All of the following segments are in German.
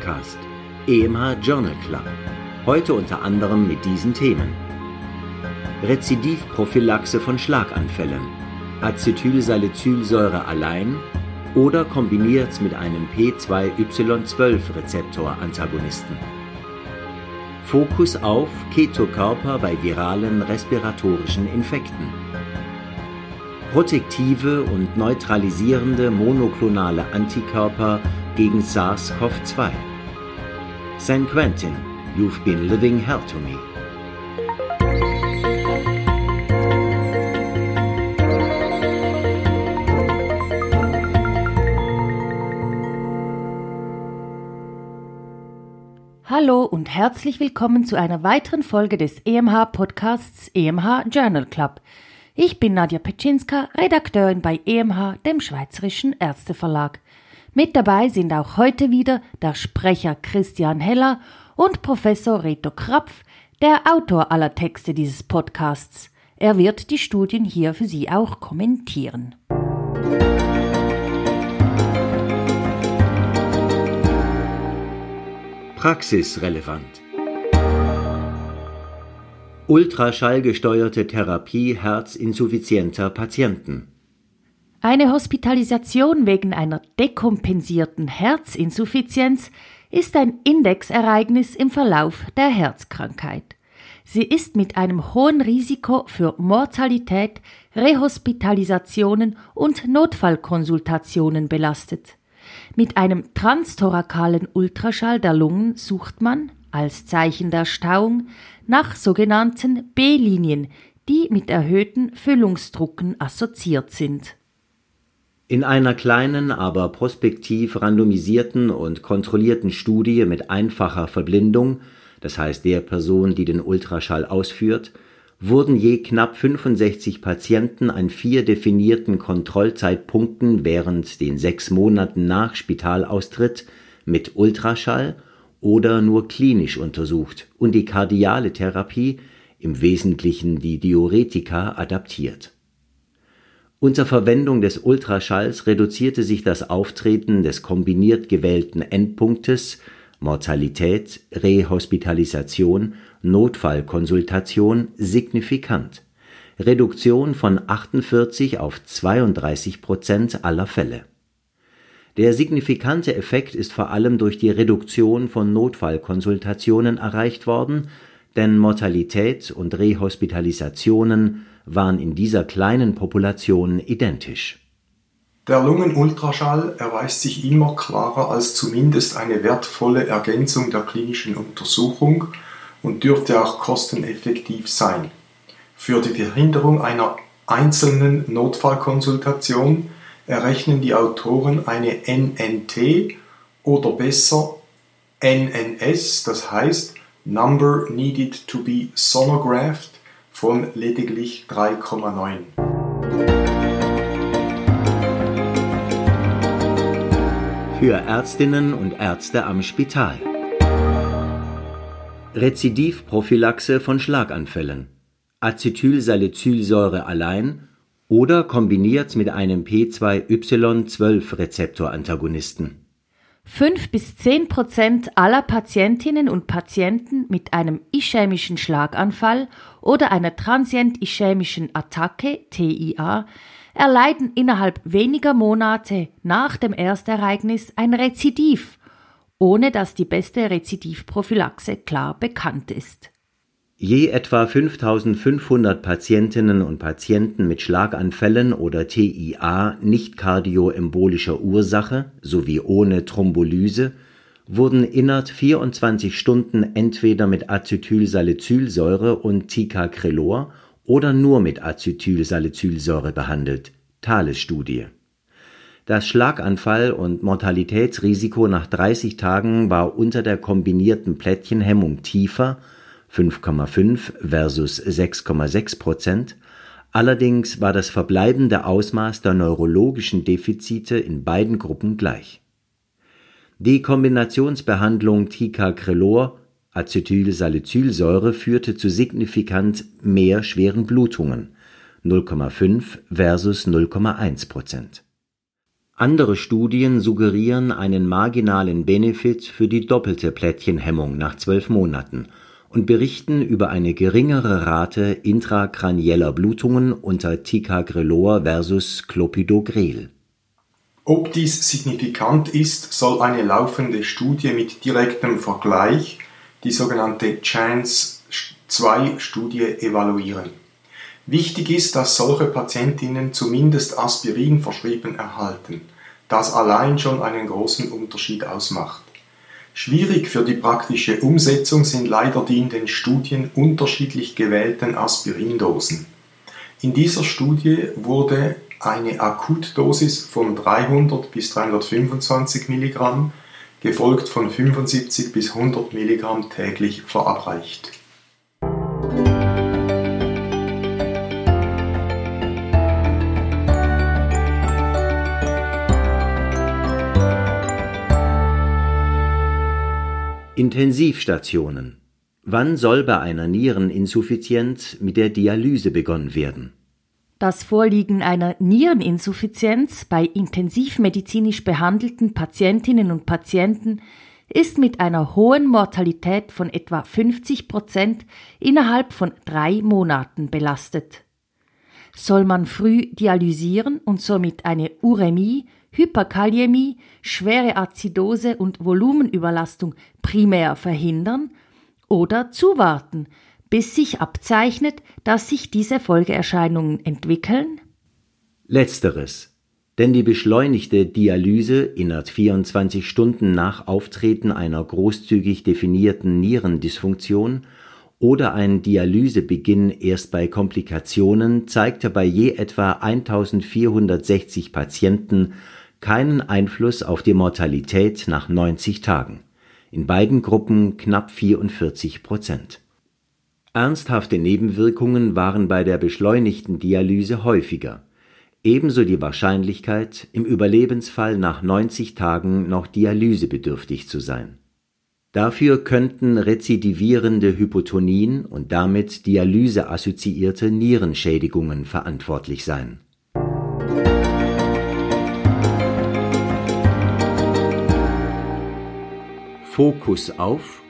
Podcast, EMH Journal Club. Heute unter anderem mit diesen Themen. Rezidivprophylaxe von Schlaganfällen. Acetylsalicylsäure allein oder kombiniert mit einem P2Y12-Rezeptor-Antagonisten. Fokus auf Ketokörper bei viralen respiratorischen Infekten protektive und neutralisierende monoklonale Antikörper gegen SARS-CoV-2. San Quentin, you've been living hell to me. Hallo und herzlich willkommen zu einer weiteren Folge des EMH Podcasts EMH Journal Club. Ich bin Nadja Petschinska, Redakteurin bei EMH, dem Schweizerischen Ärzteverlag. Mit dabei sind auch heute wieder der Sprecher Christian Heller und Professor Reto Krapf, der Autor aller Texte dieses Podcasts. Er wird die Studien hier für Sie auch kommentieren. Praxisrelevant Ultraschallgesteuerte Therapie herzinsuffizienter Patienten. Eine Hospitalisation wegen einer dekompensierten Herzinsuffizienz ist ein Indexereignis im Verlauf der Herzkrankheit. Sie ist mit einem hohen Risiko für Mortalität, Rehospitalisationen und Notfallkonsultationen belastet. Mit einem transtorakalen Ultraschall der Lungen sucht man, als Zeichen der Stauung, nach sogenannten B-Linien, die mit erhöhten Füllungsdrucken assoziiert sind. In einer kleinen, aber prospektiv randomisierten und kontrollierten Studie mit einfacher Verblindung, das heißt der Person, die den Ultraschall ausführt, wurden je knapp 65 Patienten an vier definierten Kontrollzeitpunkten während den sechs Monaten nach Spitalaustritt mit Ultraschall oder nur klinisch untersucht und die kardiale Therapie, im Wesentlichen die Diuretika, adaptiert. Unter Verwendung des Ultraschalls reduzierte sich das Auftreten des kombiniert gewählten Endpunktes Mortalität, Rehospitalisation, Notfallkonsultation signifikant. Reduktion von 48 auf 32 Prozent aller Fälle der signifikante Effekt ist vor allem durch die Reduktion von Notfallkonsultationen erreicht worden, denn Mortalität und Rehospitalisationen waren in dieser kleinen Population identisch. Der Lungenultraschall erweist sich immer klarer als zumindest eine wertvolle Ergänzung der klinischen Untersuchung und dürfte auch kosteneffektiv sein. Für die Verhinderung einer einzelnen Notfallkonsultation errechnen die Autoren eine NNT oder besser NNS, das heißt Number Needed to be Sonographed von lediglich 3,9. Für Ärztinnen und Ärzte am Spital. Rezidivprophylaxe von Schlaganfällen. Acetylsalicylsäure allein oder kombiniert mit einem P2Y12-Rezeptorantagonisten. Fünf bis zehn Prozent aller Patientinnen und Patienten mit einem ischämischen Schlaganfall oder einer transient-ischämischen Attacke TIA erleiden innerhalb weniger Monate nach dem Erstereignis ein Rezidiv, ohne dass die beste Rezidivprophylaxe klar bekannt ist. Je etwa 5500 Patientinnen und Patienten mit Schlaganfällen oder TIA nicht kardioembolischer Ursache sowie ohne Thrombolyse wurden innert 24 Stunden entweder mit Acetylsalicylsäure und Ticagrelor oder nur mit Acetylsalicylsäure behandelt. Thales-Studie. Das Schlaganfall- und Mortalitätsrisiko nach 30 Tagen war unter der kombinierten Plättchenhemmung tiefer 5,5 versus 6,6 Prozent, allerdings war das verbleibende Ausmaß der neurologischen Defizite in beiden Gruppen gleich. Die Kombinationsbehandlung Ticagrelor Acetylsalicylsäure führte zu signifikant mehr schweren Blutungen 0,5 versus 0,1 Prozent. Andere Studien suggerieren einen marginalen Benefit für die doppelte Plättchenhemmung nach zwölf Monaten und berichten über eine geringere Rate intrakranieller Blutungen unter Ticagrelor versus Clopidogrel. Ob dies signifikant ist, soll eine laufende Studie mit direktem Vergleich, die sogenannte Chance-2-Studie, evaluieren. Wichtig ist, dass solche Patientinnen zumindest Aspirin verschrieben erhalten. Das allein schon einen großen Unterschied ausmacht. Schwierig für die praktische Umsetzung sind leider die in den Studien unterschiedlich gewählten Aspirindosen. In dieser Studie wurde eine Akutdosis von 300 bis 325 Milligramm, gefolgt von 75 bis 100 Milligramm täglich verabreicht. Intensivstationen. Wann soll bei einer Niereninsuffizienz mit der Dialyse begonnen werden? Das Vorliegen einer Niereninsuffizienz bei intensivmedizinisch behandelten Patientinnen und Patienten ist mit einer hohen Mortalität von etwa 50 Prozent innerhalb von drei Monaten belastet. Soll man früh dialysieren und somit eine Uremie Hyperkaliämie, schwere Azidose und Volumenüberlastung primär verhindern oder zuwarten, bis sich abzeichnet, dass sich diese Folgeerscheinungen entwickeln? Letzteres. Denn die beschleunigte Dialyse innerhalb 24 Stunden nach Auftreten einer großzügig definierten Nierendysfunktion oder ein Dialysebeginn erst bei Komplikationen zeigte bei je etwa 1460 Patienten keinen Einfluss auf die Mortalität nach 90 Tagen, in beiden Gruppen knapp 44 Prozent. Ernsthafte Nebenwirkungen waren bei der beschleunigten Dialyse häufiger, ebenso die Wahrscheinlichkeit, im Überlebensfall nach 90 Tagen noch dialysebedürftig zu sein. Dafür könnten rezidivierende Hypotonien und damit dialyseassoziierte Nierenschädigungen verantwortlich sein Fokus auf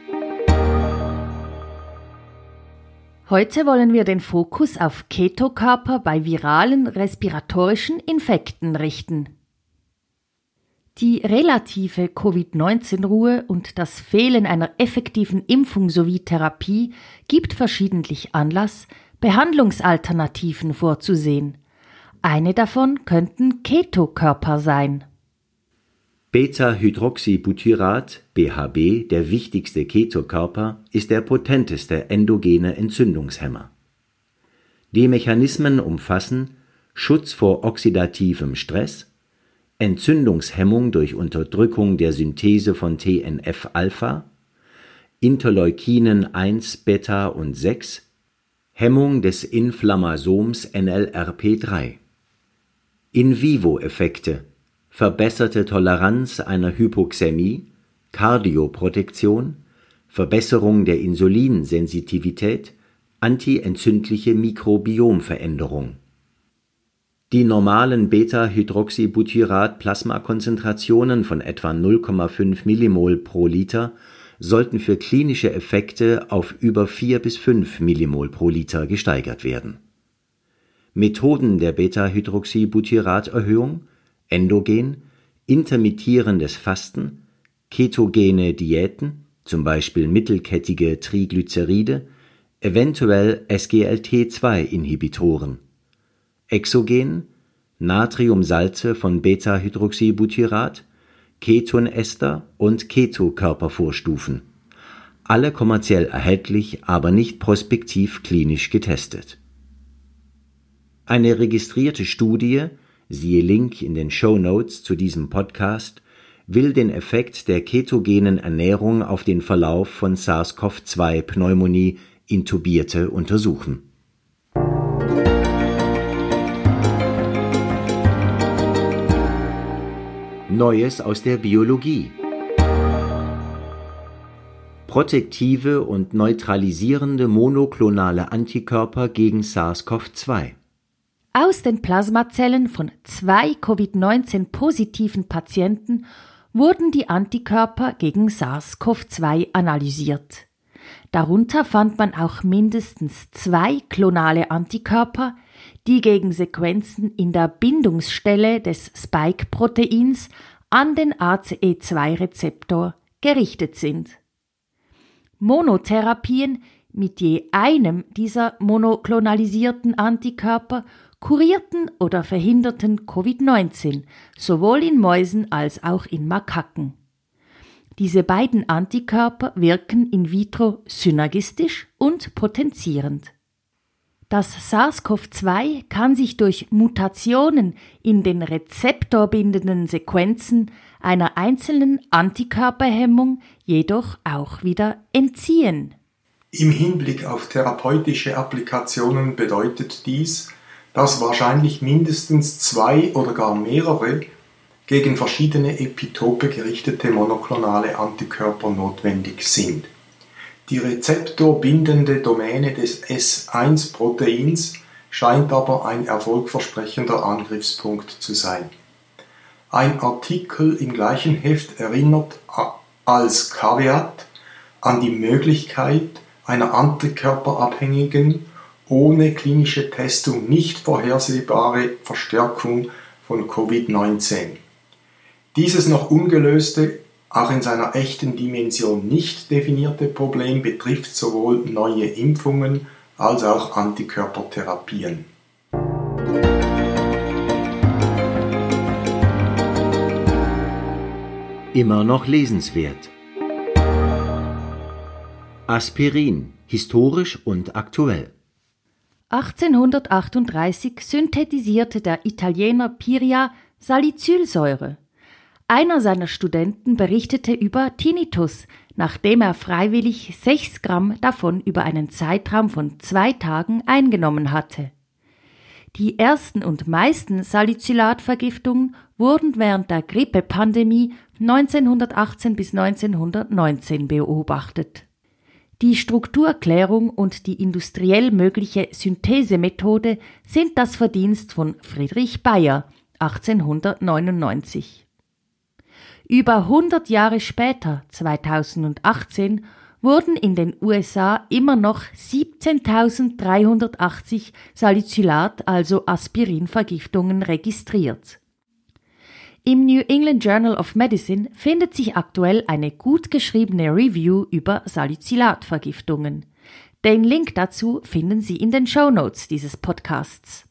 Heute wollen wir den Fokus auf Ketokörper bei viralen respiratorischen Infekten richten. Die relative Covid-19-Ruhe und das Fehlen einer effektiven Impfung sowie Therapie gibt verschiedentlich Anlass, Behandlungsalternativen vorzusehen. Eine davon könnten Ketokörper sein. Beta-Hydroxybutyrat (BHB), der wichtigste Ketokörper, ist der potenteste endogene Entzündungshemmer. Die Mechanismen umfassen Schutz vor oxidativem Stress, Entzündungshemmung durch Unterdrückung der Synthese von TNF-Alpha, Interleukinen 1, Beta und 6, Hemmung des Inflammasoms NLRP3. In-vivo-Effekte verbesserte Toleranz einer Hypoxämie, Kardioprotektion, Verbesserung der Insulinsensitivität, antientzündliche Mikrobiomveränderung. Die normalen Beta-Hydroxybutyrat-Plasmakonzentrationen von etwa 0,5 Millimol pro Liter sollten für klinische Effekte auf über 4 bis 5 Millimol pro Liter gesteigert werden. Methoden der Beta-Hydroxybutyrat-Erhöhung endogen, intermittierendes Fasten, ketogene Diäten, zum Beispiel mittelkettige Triglyceride, eventuell SGLT2-Inhibitoren, exogen, Natriumsalze von Beta-Hydroxybutyrat, Ketonester und Ketokörpervorstufen, alle kommerziell erhältlich, aber nicht prospektiv klinisch getestet. Eine registrierte Studie siehe Link in den Show Notes zu diesem Podcast, will den Effekt der ketogenen Ernährung auf den Verlauf von SARS-CoV-2-Pneumonie Intubierte untersuchen. Neues aus der Biologie Protektive und neutralisierende monoklonale Antikörper gegen SARS-CoV-2 Aus den Plasmazellen von zwei Covid-19-positiven Patienten wurden die Antikörper gegen SARS-CoV-2 analysiert. Darunter fand man auch mindestens zwei klonale Antikörper, die gegen Sequenzen in der Bindungsstelle des Spike-Proteins an den ACE2-Rezeptor gerichtet sind. Monotherapien mit je einem dieser monoklonalisierten Antikörper kurierten oder verhinderten Covid-19, sowohl in Mäusen als auch in Makaken. Diese beiden Antikörper wirken in vitro synergistisch und potenzierend. Das SARS-CoV-2 kann sich durch Mutationen in den rezeptorbindenden Sequenzen einer einzelnen Antikörperhemmung jedoch auch wieder entziehen. Im Hinblick auf therapeutische Applikationen bedeutet dies, dass wahrscheinlich mindestens zwei oder gar mehrere gegen verschiedene Epitope gerichtete monoklonale Antikörper notwendig sind. Die rezeptorbindende Domäne des S1-Proteins scheint aber ein erfolgversprechender Angriffspunkt zu sein. Ein Artikel im gleichen Heft erinnert als Kaviat an die Möglichkeit einer antikörperabhängigen ohne klinische Testung nicht vorhersehbare Verstärkung von Covid-19. Dieses noch ungelöste, auch in seiner echten Dimension nicht definierte Problem betrifft sowohl neue Impfungen als auch Antikörpertherapien. Immer noch lesenswert. Aspirin, historisch und aktuell. 1838 synthetisierte der Italiener Piria Salicylsäure. Einer seiner Studenten berichtete über Tinnitus, nachdem er freiwillig sechs Gramm davon über einen Zeitraum von zwei Tagen eingenommen hatte. Die ersten und meisten Salicylatvergiftungen wurden während der Grippepandemie 1918 bis 1919 beobachtet. Die Strukturklärung und die industriell mögliche Synthesemethode sind das Verdienst von Friedrich Bayer 1899. Über 100 Jahre später, 2018, wurden in den USA immer noch 17.380 Salicylat, also Aspirinvergiftungen registriert. Im New England Journal of Medicine findet sich aktuell eine gut geschriebene Review über Salicylatvergiftungen. Den Link dazu finden Sie in den Show Notes dieses Podcasts.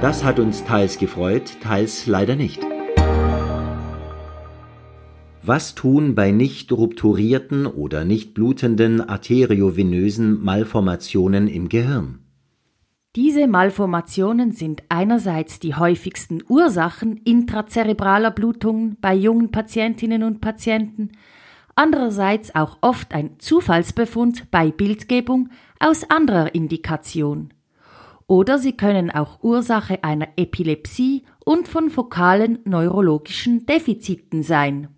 Das hat uns teils gefreut, teils leider nicht. Was tun bei nicht rupturierten oder nicht blutenden arteriovenösen Malformationen im Gehirn? Diese Malformationen sind einerseits die häufigsten Ursachen intrazerebraler Blutungen bei jungen Patientinnen und Patienten, andererseits auch oft ein Zufallsbefund bei Bildgebung aus anderer Indikation. Oder sie können auch Ursache einer Epilepsie und von fokalen neurologischen Defiziten sein.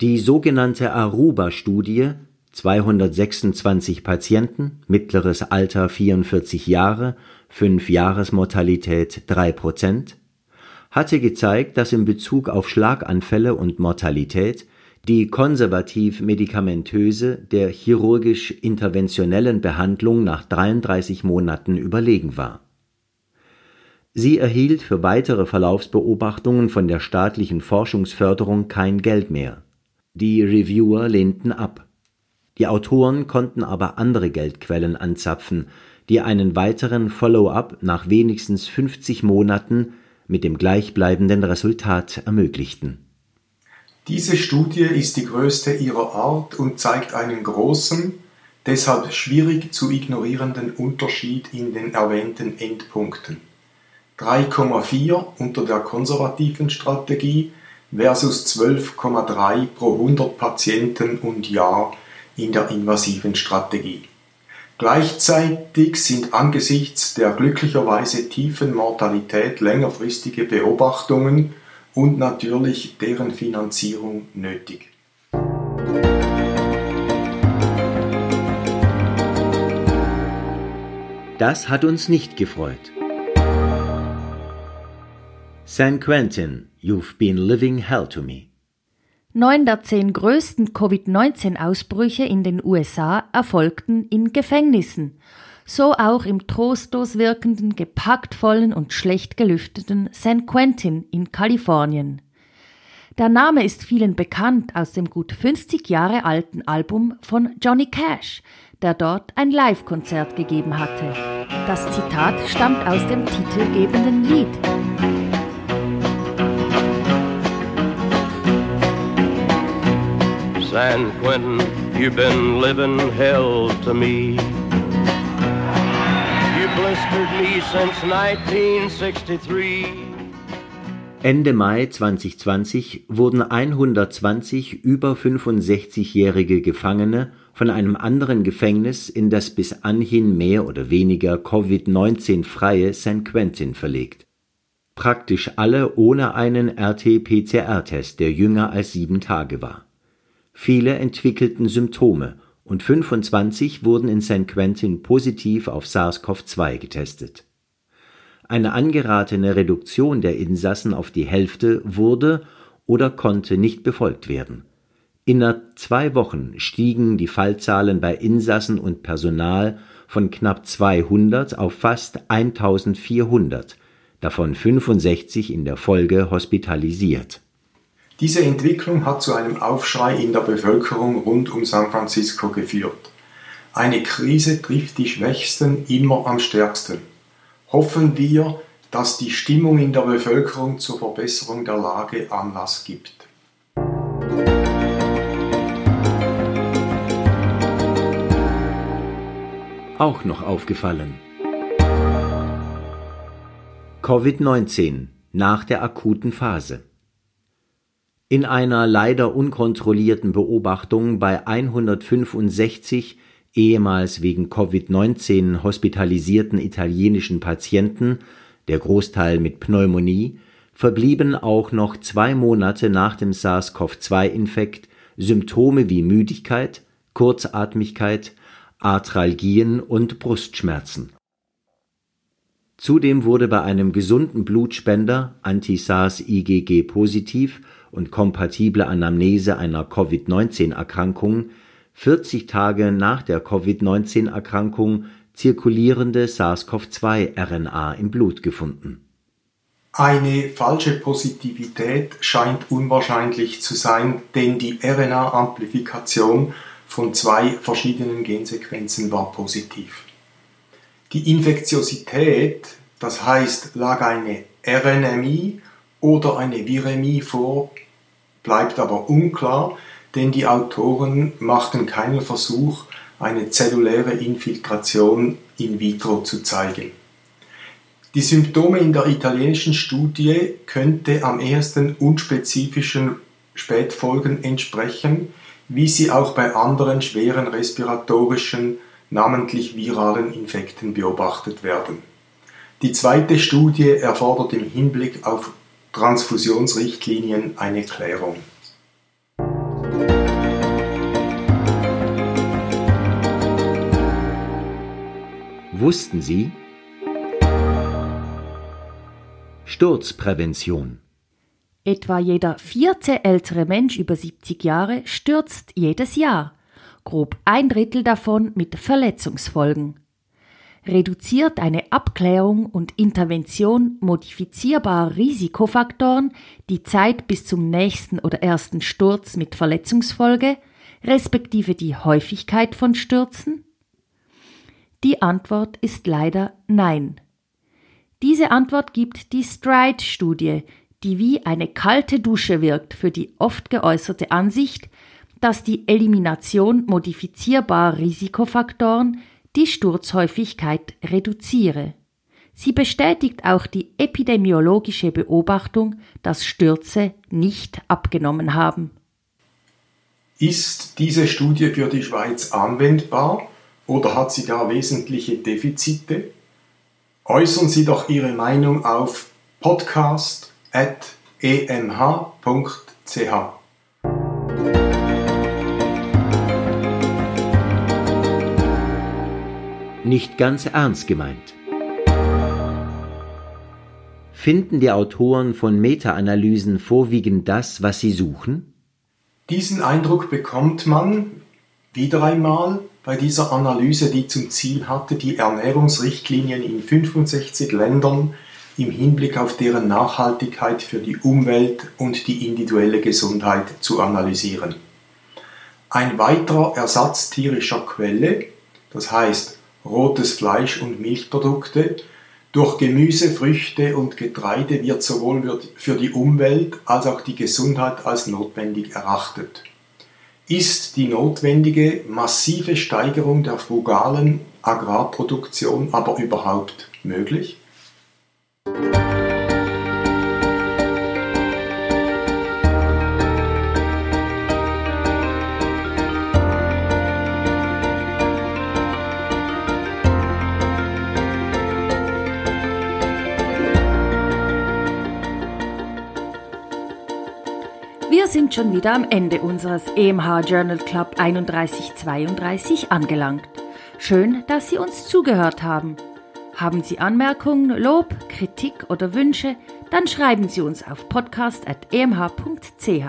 Die sogenannte Aruba-Studie 226 Patienten, mittleres Alter 44 Jahre, 5 Jahresmortalität 3 Prozent, hatte gezeigt, dass in Bezug auf Schlaganfälle und Mortalität die konservativ-medikamentöse der chirurgisch-interventionellen Behandlung nach 33 Monaten überlegen war. Sie erhielt für weitere Verlaufsbeobachtungen von der staatlichen Forschungsförderung kein Geld mehr. Die Reviewer lehnten ab die Autoren konnten aber andere Geldquellen anzapfen, die einen weiteren Follow-up nach wenigstens 50 Monaten mit dem gleichbleibenden Resultat ermöglichten. Diese Studie ist die größte ihrer Art und zeigt einen großen, deshalb schwierig zu ignorierenden Unterschied in den erwähnten Endpunkten. 3,4 unter der konservativen Strategie versus 12,3 pro 100 Patienten und Jahr in der invasiven Strategie. Gleichzeitig sind angesichts der glücklicherweise tiefen Mortalität längerfristige Beobachtungen und natürlich deren Finanzierung nötig. Das hat uns nicht gefreut. San Quentin, you've been living hell to me. Neun der zehn größten Covid-19-Ausbrüche in den USA erfolgten in Gefängnissen, so auch im trostlos wirkenden, gepacktvollen und schlecht gelüfteten San Quentin in Kalifornien. Der Name ist vielen bekannt aus dem gut 50 Jahre alten Album von Johnny Cash, der dort ein Live-Konzert gegeben hatte. Das Zitat stammt aus dem titelgebenden Lied. San Quentin, you've been living hell to me. You blistered me since 1963. Ende Mai 2020 wurden 120 über 65-jährige Gefangene von einem anderen Gefängnis in das bis anhin mehr oder weniger Covid-19 freie San Quentin verlegt. Praktisch alle ohne einen RT-PCR-Test, der jünger als sieben Tage war. Viele entwickelten Symptome und 25 wurden in San Quentin positiv auf SARS-CoV-2 getestet. Eine angeratene Reduktion der Insassen auf die Hälfte wurde oder konnte nicht befolgt werden. Innerhalb zwei Wochen stiegen die Fallzahlen bei Insassen und Personal von knapp 200 auf fast 1400, davon 65 in der Folge hospitalisiert diese Entwicklung hat zu einem Aufschrei in der Bevölkerung rund um San Francisco geführt. Eine Krise trifft die Schwächsten immer am stärksten. Hoffen wir, dass die Stimmung in der Bevölkerung zur Verbesserung der Lage Anlass gibt. Auch noch aufgefallen. Covid-19 nach der akuten Phase. In einer leider unkontrollierten Beobachtung bei 165 ehemals wegen Covid-19 hospitalisierten italienischen Patienten, der Großteil mit Pneumonie, verblieben auch noch zwei Monate nach dem SARS-CoV-2-Infekt Symptome wie Müdigkeit, Kurzatmigkeit, Arthralgien und Brustschmerzen. Zudem wurde bei einem gesunden Blutspender Anti-SARS-IgG positiv und kompatible Anamnese einer Covid-19-Erkrankung 40 Tage nach der Covid-19-Erkrankung zirkulierende SARS-CoV-2-RNA im Blut gefunden. Eine falsche Positivität scheint unwahrscheinlich zu sein, denn die RNA-Amplifikation von zwei verschiedenen Gensequenzen war positiv. Die Infektiosität, das heißt, lag eine RNMI oder eine Viremie vor, bleibt aber unklar, denn die Autoren machten keinen Versuch, eine zelluläre Infiltration in vitro zu zeigen. Die Symptome in der italienischen Studie könnte am ehesten unspezifischen Spätfolgen entsprechen, wie sie auch bei anderen schweren respiratorischen, namentlich viralen Infekten beobachtet werden. Die zweite Studie erfordert im Hinblick auf Transfusionsrichtlinien eine Klärung. Wussten Sie? Sturzprävention. Etwa jeder vierte ältere Mensch über 70 Jahre stürzt jedes Jahr, grob ein Drittel davon mit Verletzungsfolgen reduziert eine Abklärung und Intervention modifizierbarer Risikofaktoren die Zeit bis zum nächsten oder ersten Sturz mit Verletzungsfolge, respektive die Häufigkeit von Stürzen? Die Antwort ist leider nein. Diese Antwort gibt die Stride-Studie, die wie eine kalte Dusche wirkt für die oft geäußerte Ansicht, dass die Elimination modifizierbarer Risikofaktoren die Sturzhäufigkeit reduziere. Sie bestätigt auch die epidemiologische Beobachtung, dass Stürze nicht abgenommen haben. Ist diese Studie für die Schweiz anwendbar oder hat sie gar wesentliche Defizite? Äußern Sie doch Ihre Meinung auf podcast.emh.ch. nicht ganz ernst gemeint. Finden die Autoren von Meta-Analysen vorwiegend das, was sie suchen? Diesen Eindruck bekommt man wieder einmal bei dieser Analyse, die zum Ziel hatte, die Ernährungsrichtlinien in 65 Ländern im Hinblick auf deren Nachhaltigkeit für die Umwelt und die individuelle Gesundheit zu analysieren. Ein weiterer Ersatz tierischer Quelle, das heißt rotes Fleisch und Milchprodukte, durch Gemüse, Früchte und Getreide wird sowohl für die Umwelt als auch die Gesundheit als notwendig erachtet. Ist die notwendige massive Steigerung der frugalen Agrarproduktion aber überhaupt möglich? Sind schon wieder am Ende unseres EMH Journal Club 3132 angelangt. Schön, dass Sie uns zugehört haben. Haben Sie Anmerkungen, Lob, Kritik oder Wünsche, dann schreiben Sie uns auf podcast.emh.ch.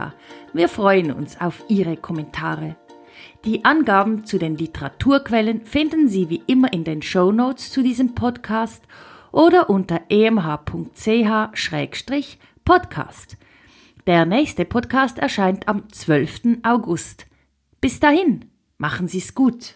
Wir freuen uns auf Ihre Kommentare. Die Angaben zu den Literaturquellen finden Sie wie immer in den Show Notes zu diesem Podcast oder unter emh.ch-podcast. Der nächste Podcast erscheint am 12. August. Bis dahin, machen Sie es gut.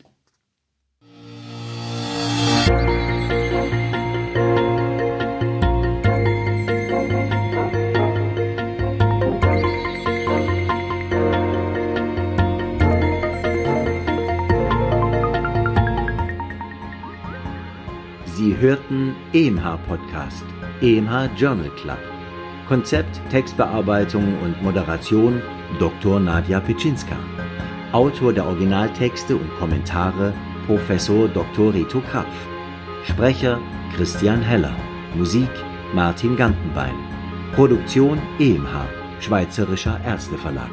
Sie hörten EMH Podcast, EMH Journal Club. Konzept, Textbearbeitung und Moderation Dr. Nadja Pitschinska. Autor der Originaltexte und Kommentare Professor Dr. Rito Krapf. Sprecher Christian Heller. Musik Martin Gantenbein. Produktion EMH, Schweizerischer Ärzteverlag.